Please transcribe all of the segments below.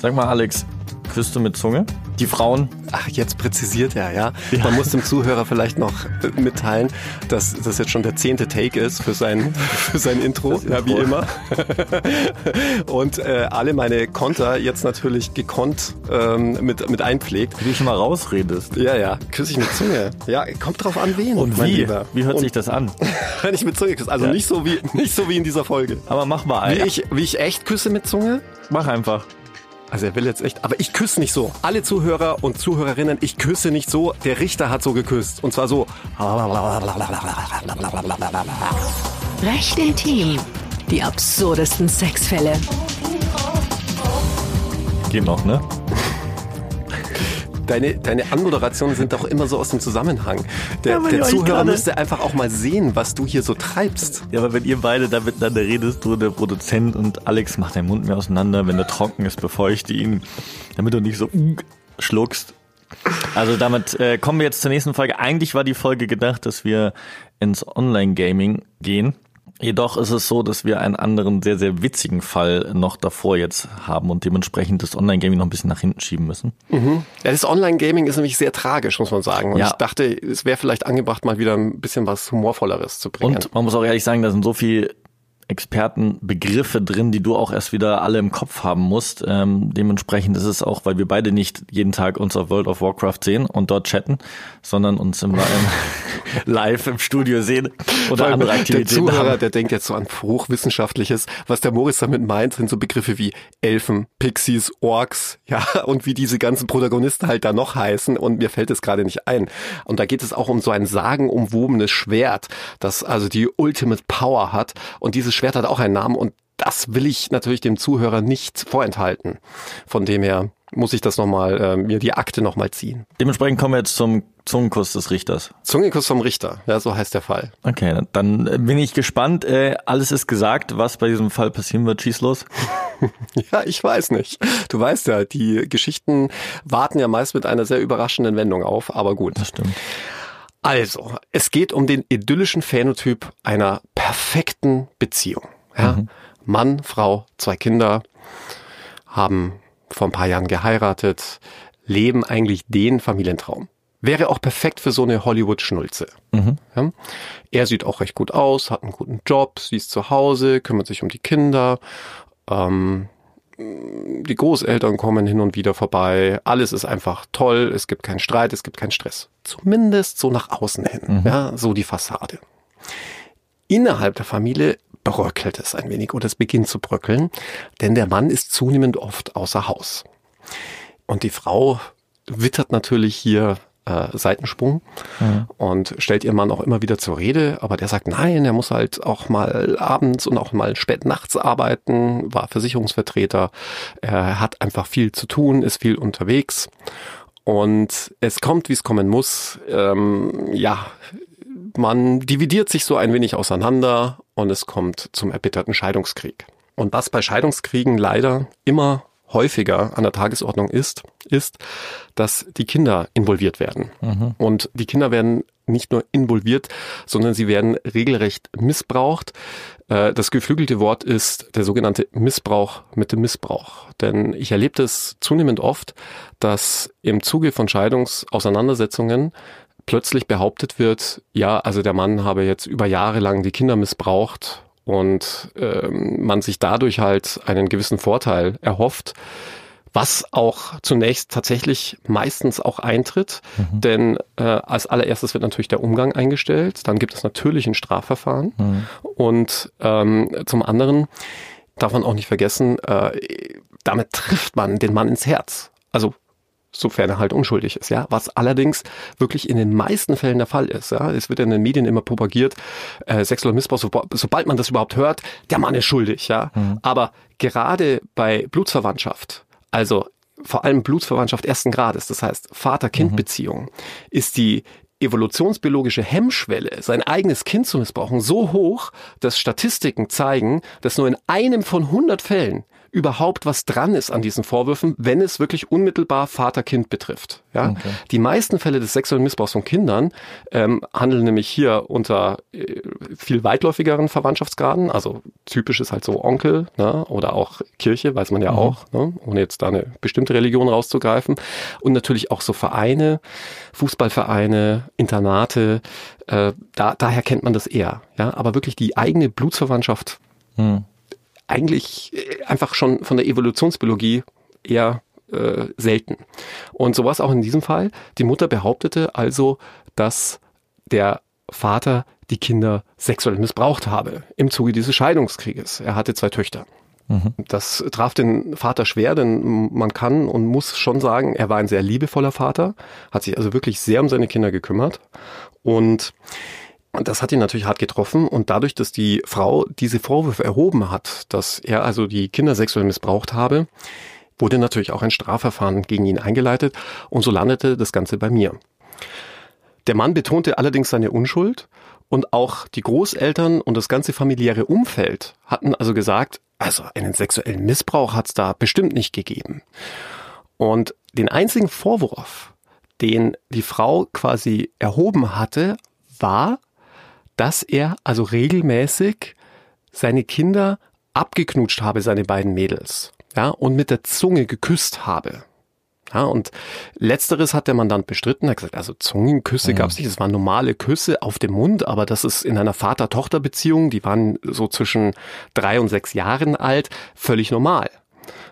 Sag mal, Alex, küsst du mit Zunge? Die Frauen? Ach, jetzt präzisiert er, ja. ja. Man muss dem Zuhörer vielleicht noch mitteilen, dass das jetzt schon der zehnte Take ist für sein, für sein Intro, Intro. ja, wie immer. Und äh, alle meine Konter jetzt natürlich gekonnt ähm, mit, mit einpflegt. Wie du schon mal rausredest. Ja, ja, küsse ich mit Zunge. Ja, kommt drauf an, wen. Und wie? Lieber. Wie hört Und sich das an? Wenn ich mit Zunge küsse. Also ja. nicht, so wie, nicht so wie in dieser Folge. Aber mach mal. Wie ich, wie ich echt küsse mit Zunge? Mach einfach. Also er will jetzt echt, aber ich küsse nicht so. Alle Zuhörer und Zuhörerinnen, ich küsse nicht so. Der Richter hat so geküsst. Und zwar so. Recht intim. Die absurdesten Sexfälle. Geht noch, ne? Deine, deine Anmoderationen sind doch immer so aus dem Zusammenhang. Der, ja, der Zuhörer müsste einfach auch mal sehen, was du hier so treibst. Ja, aber wenn ihr beide da miteinander redest, du der Produzent und Alex macht deinen Mund mehr auseinander, wenn er trocken ist, befeuchte ihn, damit du nicht so schluckst. Also damit äh, kommen wir jetzt zur nächsten Folge. Eigentlich war die Folge gedacht, dass wir ins Online-Gaming gehen. Jedoch ist es so, dass wir einen anderen sehr, sehr witzigen Fall noch davor jetzt haben und dementsprechend das Online-Gaming noch ein bisschen nach hinten schieben müssen. Mhm. Ja, das Online-Gaming ist nämlich sehr tragisch, muss man sagen. Und ja. ich dachte, es wäre vielleicht angebracht, mal wieder ein bisschen was Humorvolleres zu bringen. Und man muss auch ehrlich sagen, da sind so viel Expertenbegriffe drin, die du auch erst wieder alle im Kopf haben musst. Ähm, dementsprechend ist es auch, weil wir beide nicht jeden Tag uns auf World of Warcraft sehen und dort chatten, sondern uns im, live im Studio sehen oder andere Aktivitäten. Der Zuhörer, haben. der denkt jetzt so an Hochwissenschaftliches. Was der Moritz damit meint, sind so Begriffe wie Elfen, Pixies, Orks, ja, und wie diese ganzen Protagonisten halt da noch heißen. Und mir fällt es gerade nicht ein. Und da geht es auch um so ein sagenumwobenes Schwert, das also die Ultimate Power hat. Und dieses Schwert hat auch einen Namen und das will ich natürlich dem Zuhörer nicht vorenthalten. Von dem her muss ich das nochmal, äh, mir die Akte nochmal ziehen. Dementsprechend kommen wir jetzt zum Zungenkuss des Richters. Zungenkuss vom Richter, ja, so heißt der Fall. Okay, dann bin ich gespannt. Äh, alles ist gesagt, was bei diesem Fall passieren wird. Schieß los. ja, ich weiß nicht. Du weißt ja, die Geschichten warten ja meist mit einer sehr überraschenden Wendung auf, aber gut. Das stimmt. Also, es geht um den idyllischen Phänotyp einer perfekten Beziehung. Ja? Mhm. Mann, Frau, zwei Kinder haben vor ein paar Jahren geheiratet, leben eigentlich den Familientraum. Wäre auch perfekt für so eine Hollywood-Schnulze. Mhm. Ja? Er sieht auch recht gut aus, hat einen guten Job, sie ist zu Hause, kümmert sich um die Kinder. Ähm, die Großeltern kommen hin und wieder vorbei. Alles ist einfach toll. Es gibt keinen Streit, es gibt keinen Stress. Zumindest so nach außen hin. Mhm. Ja, so die Fassade. Innerhalb der Familie bröckelt es ein wenig oder es beginnt zu bröckeln, denn der Mann ist zunehmend oft außer Haus. Und die Frau wittert natürlich hier äh, Seitensprung mhm. und stellt ihren Mann auch immer wieder zur Rede, aber der sagt, nein, er muss halt auch mal abends und auch mal spät nachts arbeiten, war Versicherungsvertreter, er hat einfach viel zu tun, ist viel unterwegs und es kommt, wie es kommen muss. Ähm, ja, man dividiert sich so ein wenig auseinander und es kommt zum erbitterten Scheidungskrieg. Und was bei Scheidungskriegen leider immer häufiger an der Tagesordnung ist, ist, dass die Kinder involviert werden. Mhm. Und die Kinder werden nicht nur involviert, sondern sie werden regelrecht missbraucht. Äh, das geflügelte Wort ist der sogenannte Missbrauch mit dem Missbrauch. Denn ich erlebe es zunehmend oft, dass im Zuge von Scheidungsauseinandersetzungen plötzlich behauptet wird, ja, also der Mann habe jetzt über Jahre lang die Kinder missbraucht und ähm, man sich dadurch halt einen gewissen Vorteil erhofft, was auch zunächst tatsächlich meistens auch eintritt, mhm. denn äh, als allererstes wird natürlich der Umgang eingestellt, dann gibt es natürlich ein Strafverfahren mhm. und ähm, zum anderen darf man auch nicht vergessen, äh, damit trifft man den Mann ins Herz. Also sofern er halt unschuldig ist, ja. Was allerdings wirklich in den meisten Fällen der Fall ist, ja. Es wird in den Medien immer propagiert, äh, sexueller Missbrauch, so, sobald man das überhaupt hört, der Mann ist schuldig, ja. Mhm. Aber gerade bei Blutsverwandtschaft, also vor allem Blutsverwandtschaft ersten Grades, das heißt Vater-Kind-Beziehung, mhm. ist die evolutionsbiologische Hemmschwelle, sein eigenes Kind zu missbrauchen, so hoch, dass Statistiken zeigen, dass nur in einem von 100 Fällen überhaupt was dran ist an diesen Vorwürfen, wenn es wirklich unmittelbar Vater-Kind betrifft. Ja? Okay. Die meisten Fälle des sexuellen Missbrauchs von Kindern ähm, handeln nämlich hier unter äh, viel weitläufigeren Verwandtschaftsgraden. Also typisch ist halt so Onkel ne? oder auch Kirche, weiß man ja mhm. auch, ne? ohne jetzt da eine bestimmte Religion rauszugreifen. Und natürlich auch so Vereine, Fußballvereine, Internate. Äh, da, daher kennt man das eher. Ja? Aber wirklich die eigene Blutsverwandtschaft. Mhm eigentlich äh, einfach schon von der Evolutionsbiologie eher äh, selten. Und so war es auch in diesem Fall. Die Mutter behauptete also, dass der Vater die Kinder sexuell missbraucht habe im Zuge dieses Scheidungskrieges. Er hatte zwei Töchter. Mhm. Das traf den Vater schwer, denn man kann und muss schon sagen, er war ein sehr liebevoller Vater, hat sich also wirklich sehr um seine Kinder gekümmert und und das hat ihn natürlich hart getroffen. Und dadurch, dass die Frau diese Vorwürfe erhoben hat, dass er also die Kinder sexuell missbraucht habe, wurde natürlich auch ein Strafverfahren gegen ihn eingeleitet. Und so landete das Ganze bei mir. Der Mann betonte allerdings seine Unschuld und auch die Großeltern und das ganze familiäre Umfeld hatten also gesagt, also einen sexuellen Missbrauch hat es da bestimmt nicht gegeben. Und den einzigen Vorwurf, den die Frau quasi erhoben hatte, war, dass er also regelmäßig seine Kinder abgeknutscht habe, seine beiden Mädels, ja, und mit der Zunge geküsst habe. Ja, und letzteres hat der Mandant bestritten. Er hat gesagt, also Zungenküsse mhm. gab es nicht. Es waren normale Küsse auf dem Mund, aber das ist in einer Vater-Tochter-Beziehung, die waren so zwischen drei und sechs Jahren alt, völlig normal.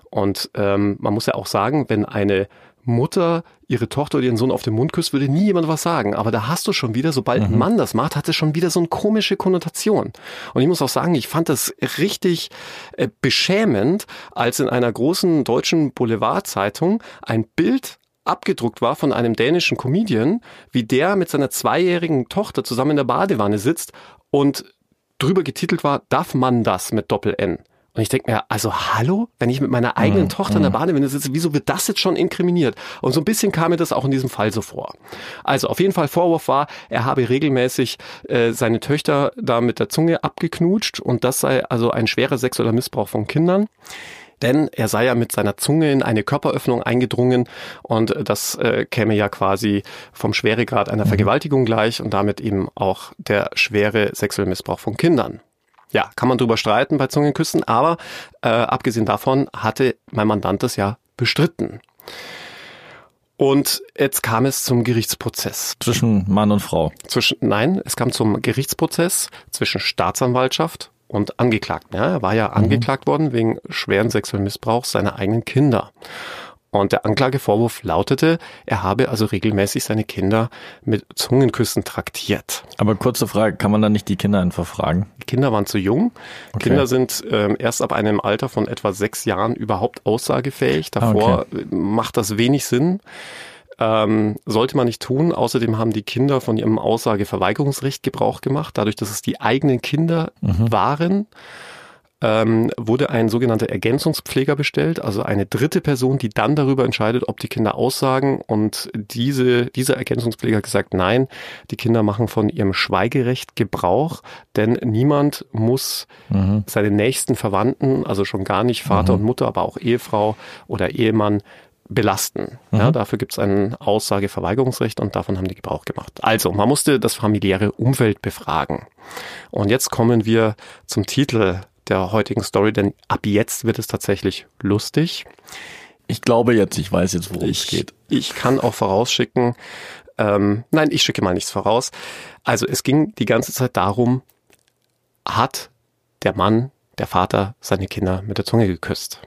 Und ähm, man muss ja auch sagen, wenn eine Mutter ihre Tochter oder ihren Sohn auf den Mund küsst, würde nie jemand was sagen. Aber da hast du schon wieder, sobald mhm. ein Mann das macht, hat es schon wieder so eine komische Konnotation. Und ich muss auch sagen, ich fand das richtig äh, beschämend, als in einer großen deutschen Boulevardzeitung ein Bild abgedruckt war von einem dänischen Comedian, wie der mit seiner zweijährigen Tochter zusammen in der Badewanne sitzt und drüber getitelt war, darf man das mit Doppel-N? Und ich denke mir, also hallo, wenn ich mit meiner eigenen mhm. Tochter in der mhm. Badewanne sitze, wieso wird das jetzt schon inkriminiert? Und so ein bisschen kam mir das auch in diesem Fall so vor. Also auf jeden Fall Vorwurf war, er habe regelmäßig äh, seine Töchter da mit der Zunge abgeknutscht und das sei also ein schwerer sexueller Missbrauch von Kindern denn er sei ja mit seiner Zunge in eine Körperöffnung eingedrungen und das äh, käme ja quasi vom Schweregrad einer mhm. Vergewaltigung gleich und damit eben auch der schwere sexuelle Missbrauch von Kindern. Ja, kann man drüber streiten bei Zungenküssen, aber äh, abgesehen davon hatte mein Mandant das ja bestritten. Und jetzt kam es zum Gerichtsprozess. Zwischen Mann und Frau? Zwischen, nein, es kam zum Gerichtsprozess zwischen Staatsanwaltschaft und Angeklagten. Ja, er war ja mhm. angeklagt worden wegen schweren sexuellen Missbrauchs seiner eigenen Kinder. Und der Anklagevorwurf lautete, er habe also regelmäßig seine Kinder mit Zungenküssen traktiert. Aber kurze Frage, kann man dann nicht die Kinder einfach fragen? Die Kinder waren zu jung. Okay. Kinder sind ähm, erst ab einem Alter von etwa sechs Jahren überhaupt aussagefähig. Davor okay. macht das wenig Sinn. Ähm, sollte man nicht tun. Außerdem haben die Kinder von ihrem Aussageverweigerungsrecht Gebrauch gemacht, dadurch, dass es die eigenen Kinder mhm. waren ähm, wurde ein sogenannter Ergänzungspfleger bestellt, also eine dritte Person, die dann darüber entscheidet, ob die Kinder aussagen. Und diese, dieser Ergänzungspfleger hat gesagt, nein, die Kinder machen von ihrem Schweigerecht Gebrauch, denn niemand muss mhm. seine nächsten Verwandten, also schon gar nicht Vater mhm. und Mutter, aber auch Ehefrau oder Ehemann, belasten. Mhm. Ja, dafür gibt es ein Aussageverweigerungsrecht und davon haben die Gebrauch gemacht. Also, man musste das familiäre Umfeld befragen. Und jetzt kommen wir zum Titel der heutigen Story, denn ab jetzt wird es tatsächlich lustig. Ich glaube jetzt, ich weiß jetzt, worum es geht. Ich kann auch vorausschicken, ähm, nein, ich schicke mal nichts voraus. Also es ging die ganze Zeit darum, hat der Mann, der Vater, seine Kinder mit der Zunge geküsst.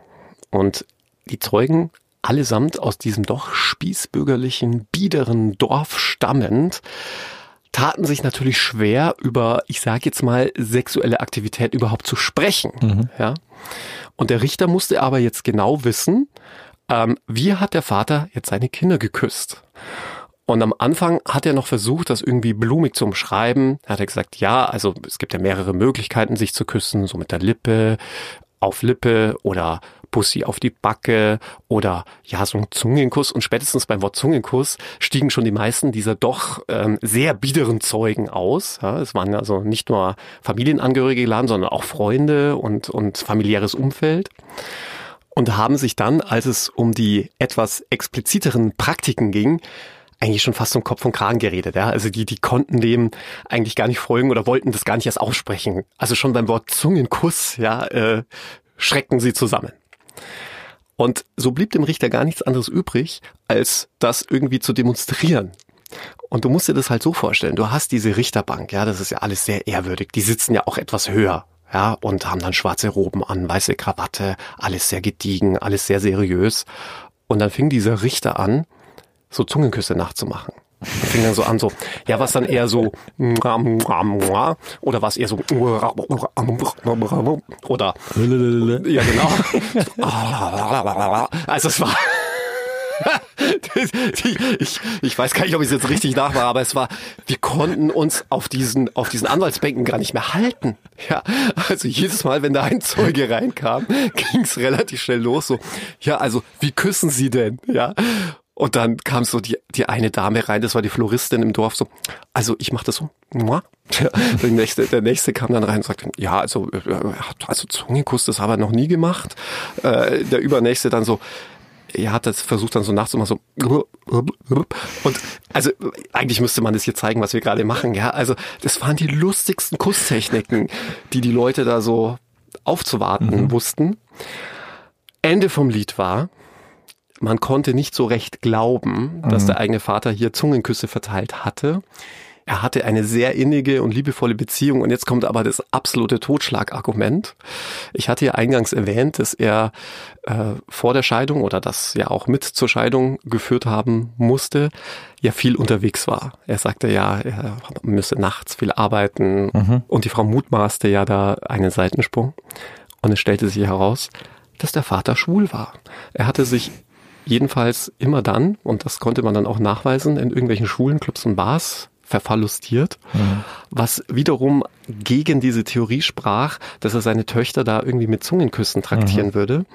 Und die Zeugen, allesamt aus diesem doch spießbürgerlichen, biederen Dorf stammend, taten sich natürlich schwer, über, ich sage jetzt mal, sexuelle Aktivität überhaupt zu sprechen. Mhm. Ja? Und der Richter musste aber jetzt genau wissen, ähm, wie hat der Vater jetzt seine Kinder geküsst? Und am Anfang hat er noch versucht, das irgendwie blumig zu umschreiben. Da hat er gesagt, ja, also es gibt ja mehrere Möglichkeiten, sich zu küssen, so mit der Lippe, auf Lippe oder Pussy auf die Backe oder ja, so ein Zungenkuss. Und spätestens beim Wort Zungenkuss stiegen schon die meisten dieser doch ähm, sehr biederen Zeugen aus. Ja, es waren also nicht nur Familienangehörige geladen, sondern auch Freunde und, und familiäres Umfeld. und haben sich dann, als es um die etwas expliziteren Praktiken ging, eigentlich schon fast um Kopf und Kragen geredet. Ja? Also die, die konnten dem eigentlich gar nicht folgen oder wollten das gar nicht erst aussprechen. Also schon beim Wort Zungenkuss, ja, äh, schreckten sie zusammen. Und so blieb dem Richter gar nichts anderes übrig, als das irgendwie zu demonstrieren. Und du musst dir das halt so vorstellen. Du hast diese Richterbank, ja, das ist ja alles sehr ehrwürdig. Die sitzen ja auch etwas höher, ja, und haben dann schwarze Roben an, weiße Krawatte, alles sehr gediegen, alles sehr seriös. Und dann fing dieser Richter an, so Zungenküsse nachzumachen. Und fing dann so an, so, ja, was dann eher so, oder was eher so, oder, ja, genau. Also es war, ich, ich weiß gar nicht, ob ich es jetzt richtig nachmache, aber es war, wir konnten uns auf diesen, auf diesen Anwaltsbänken gar nicht mehr halten. Ja, also jedes Mal, wenn da ein Zeuge reinkam, ging es relativ schnell los. So, ja, also wie küssen Sie denn? Ja. Und dann kam so die, die eine Dame rein, das war die Floristin im Dorf, so, also ich mache das so. Der, nächste, der nächste kam dann rein und sagte, ja, also, äh, also Zungenkuss, das habe er noch nie gemacht. Äh, der übernächste dann so, er hat das versucht dann so nachzumachen, so und also eigentlich müsste man das hier zeigen, was wir gerade machen, ja. Also das waren die lustigsten Kusstechniken, die die Leute da so aufzuwarten mhm. wussten. Ende vom Lied war, man konnte nicht so recht glauben, dass mhm. der eigene Vater hier Zungenküsse verteilt hatte. Er hatte eine sehr innige und liebevolle Beziehung und jetzt kommt aber das absolute Totschlagargument. Ich hatte ja eingangs erwähnt, dass er äh, vor der Scheidung oder das ja auch mit zur Scheidung geführt haben musste, ja viel unterwegs war. Er sagte ja, er müsse nachts viel arbeiten mhm. und die Frau mutmaßte ja da einen Seitensprung und es stellte sich heraus, dass der Vater schwul war. Er hatte sich jedenfalls immer dann, und das konnte man dann auch nachweisen, in irgendwelchen Schulen, Clubs und Bars verfallustiert, mhm. was wiederum gegen diese Theorie sprach, dass er seine Töchter da irgendwie mit Zungenküssen traktieren mhm. würde,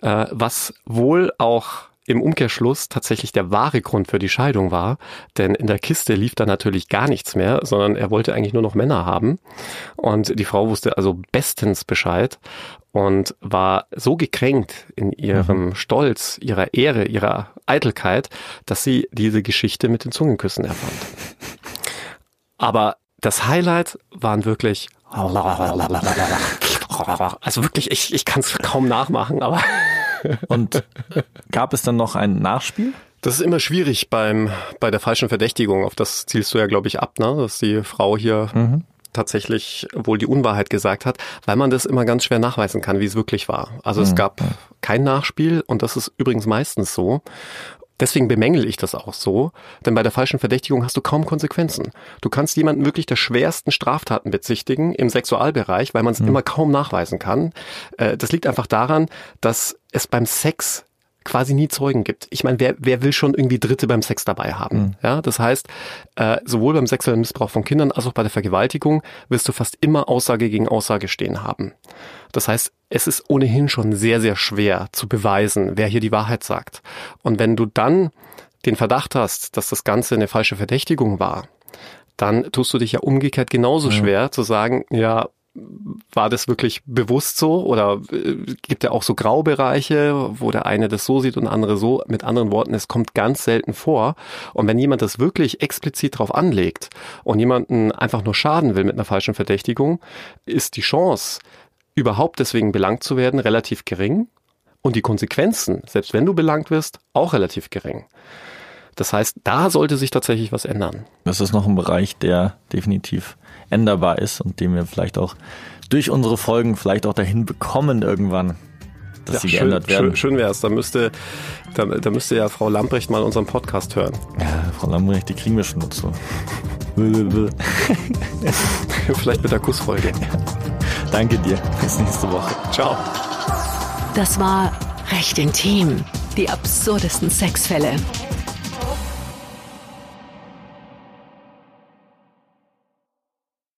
äh, was wohl auch im Umkehrschluss tatsächlich der wahre Grund für die Scheidung war, denn in der Kiste lief da natürlich gar nichts mehr, sondern er wollte eigentlich nur noch Männer haben und die Frau wusste also bestens Bescheid und war so gekränkt in ihrem mhm. Stolz, ihrer Ehre, ihrer Eitelkeit, dass sie diese Geschichte mit den Zungenküssen erfand. Aber das Highlight waren wirklich also wirklich, ich, ich kann es kaum nachmachen, aber Und gab es dann noch ein Nachspiel? Das ist immer schwierig beim, bei der falschen Verdächtigung. Auf das zielst du ja, glaube ich, ab, ne? dass die Frau hier mhm. tatsächlich wohl die Unwahrheit gesagt hat, weil man das immer ganz schwer nachweisen kann, wie es wirklich war. Also mhm. es gab kein Nachspiel und das ist übrigens meistens so. Deswegen bemängel ich das auch so, denn bei der falschen Verdächtigung hast du kaum Konsequenzen. Du kannst jemanden wirklich der schwersten Straftaten bezichtigen im Sexualbereich, weil man es mhm. immer kaum nachweisen kann. Äh, das liegt einfach daran, dass es beim Sex quasi nie Zeugen gibt. Ich meine, wer, wer will schon irgendwie Dritte beim Sex dabei haben? Mhm. Ja, das heißt, äh, sowohl beim sexuellen Missbrauch von Kindern als auch bei der Vergewaltigung wirst du fast immer Aussage gegen Aussage stehen haben. Das heißt, es ist ohnehin schon sehr, sehr schwer zu beweisen, wer hier die Wahrheit sagt. Und wenn du dann den Verdacht hast, dass das Ganze eine falsche Verdächtigung war, dann tust du dich ja umgekehrt genauso ja. schwer zu sagen, ja, war das wirklich bewusst so oder äh, gibt ja auch so Graubereiche, wo der eine das so sieht und der andere so. Mit anderen Worten, es kommt ganz selten vor. Und wenn jemand das wirklich explizit drauf anlegt und jemanden einfach nur schaden will mit einer falschen Verdächtigung, ist die Chance, überhaupt deswegen belangt zu werden, relativ gering. Und die Konsequenzen, selbst wenn du belangt wirst, auch relativ gering. Das heißt, da sollte sich tatsächlich was ändern. Das ist noch ein Bereich, der definitiv änderbar ist und den wir vielleicht auch durch unsere Folgen vielleicht auch dahin bekommen irgendwann, dass ja, sie schön, geändert werden. Schön, schön wäre es. Da müsste, da, da müsste ja Frau Lamprecht mal unseren Podcast hören. Ja, Frau Lamprecht, die kriegen wir schon dazu. vielleicht mit der Kussfolge. Danke dir. Bis nächste Woche. Ciao. Das war recht intim. Die absurdesten Sexfälle.